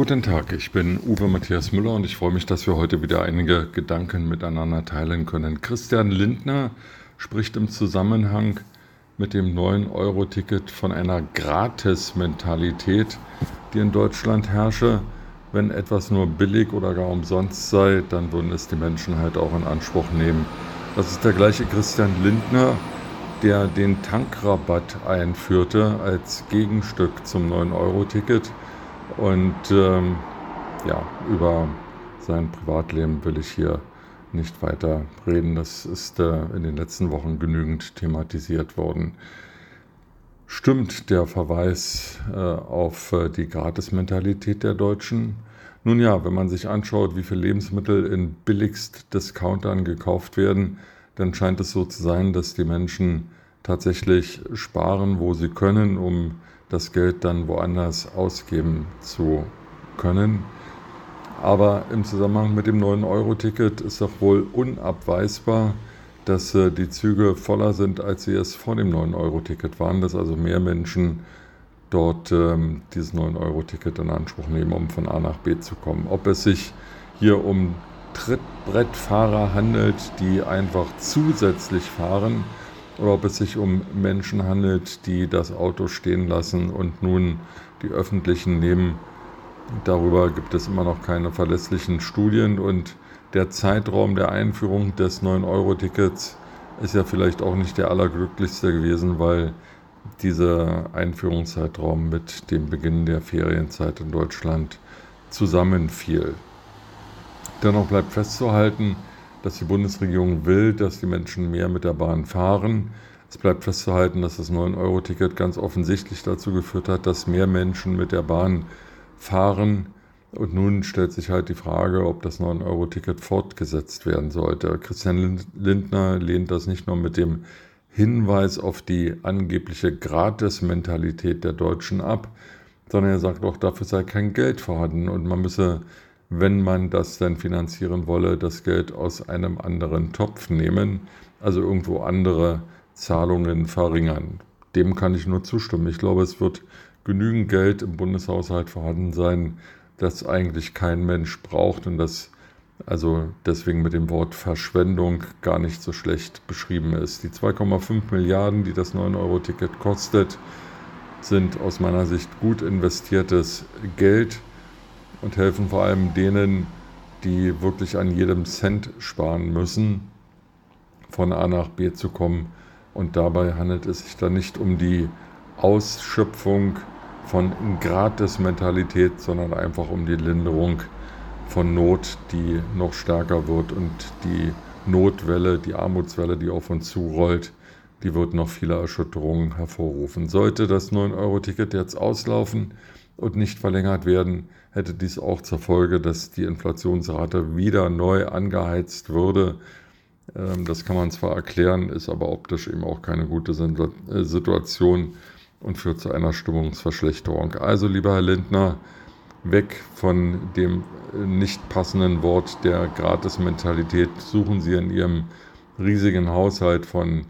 Guten Tag, ich bin Uwe Matthias Müller und ich freue mich, dass wir heute wieder einige Gedanken miteinander teilen können. Christian Lindner spricht im Zusammenhang mit dem 9-Euro-Ticket von einer Gratis-Mentalität, die in Deutschland herrsche. Wenn etwas nur billig oder gar umsonst sei, dann würden es die Menschen halt auch in Anspruch nehmen. Das ist der gleiche Christian Lindner, der den Tankrabatt einführte als Gegenstück zum 9-Euro-Ticket und ähm, ja, über sein Privatleben will ich hier nicht weiter reden. Das ist äh, in den letzten Wochen genügend thematisiert worden. Stimmt der Verweis äh, auf äh, die Gratismentalität der Deutschen? Nun ja, wenn man sich anschaut, wie viele Lebensmittel in billigst Discountern gekauft werden, dann scheint es so zu sein, dass die Menschen tatsächlich sparen, wo sie können, um das Geld dann woanders ausgeben zu können. Aber im Zusammenhang mit dem 9-Euro-Ticket ist doch wohl unabweisbar, dass äh, die Züge voller sind, als sie es vor dem 9-Euro-Ticket waren, dass also mehr Menschen dort ähm, dieses 9-Euro-Ticket in Anspruch nehmen, um von A nach B zu kommen. Ob es sich hier um Trittbrettfahrer handelt, die einfach zusätzlich fahren, oder ob es sich um Menschen handelt, die das Auto stehen lassen und nun die öffentlichen nehmen. Darüber gibt es immer noch keine verlässlichen Studien und der Zeitraum der Einführung des 9-Euro-Tickets ist ja vielleicht auch nicht der allerglücklichste gewesen, weil dieser Einführungszeitraum mit dem Beginn der Ferienzeit in Deutschland zusammenfiel. Dennoch bleibt festzuhalten, dass die Bundesregierung will, dass die Menschen mehr mit der Bahn fahren. Es bleibt festzuhalten, dass das 9-Euro-Ticket ganz offensichtlich dazu geführt hat, dass mehr Menschen mit der Bahn fahren. Und nun stellt sich halt die Frage, ob das 9-Euro-Ticket fortgesetzt werden sollte. Christian Lindner lehnt das nicht nur mit dem Hinweis auf die angebliche Gratis-Mentalität der Deutschen ab, sondern er sagt auch, dafür sei kein Geld vorhanden und man müsse wenn man das dann finanzieren wolle, das Geld aus einem anderen Topf nehmen, also irgendwo andere Zahlungen verringern. Dem kann ich nur zustimmen. Ich glaube, es wird genügend Geld im Bundeshaushalt vorhanden sein, das eigentlich kein Mensch braucht und das also deswegen mit dem Wort Verschwendung gar nicht so schlecht beschrieben ist. Die 2,5 Milliarden, die das 9-Euro-Ticket kostet, sind aus meiner Sicht gut investiertes Geld und helfen vor allem denen, die wirklich an jedem Cent sparen müssen, von A nach B zu kommen. Und dabei handelt es sich dann nicht um die Ausschöpfung von Gratis-Mentalität, sondern einfach um die Linderung von Not, die noch stärker wird und die Notwelle, die Armutswelle, die auf uns zurollt, die wird noch viele Erschütterungen hervorrufen. Sollte das 9-Euro-Ticket jetzt auslaufen, und nicht verlängert werden, hätte dies auch zur Folge, dass die Inflationsrate wieder neu angeheizt würde. Ähm, das kann man zwar erklären, ist aber optisch eben auch keine gute äh, Situation und führt zu einer Stimmungsverschlechterung. Also, lieber Herr Lindner, weg von dem äh, nicht passenden Wort der Gratis-Mentalität. Suchen Sie in Ihrem riesigen Haushalt von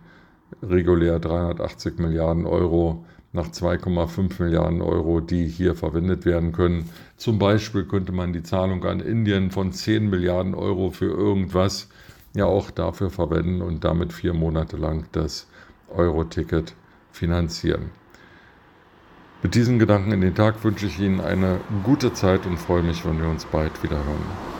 regulär 380 Milliarden Euro nach 2,5 Milliarden Euro, die hier verwendet werden können. Zum Beispiel könnte man die Zahlung an Indien von 10 Milliarden Euro für irgendwas ja auch dafür verwenden und damit vier Monate lang das Euro-Ticket finanzieren. Mit diesen Gedanken in den Tag wünsche ich Ihnen eine gute Zeit und freue mich, wenn wir uns bald wieder hören.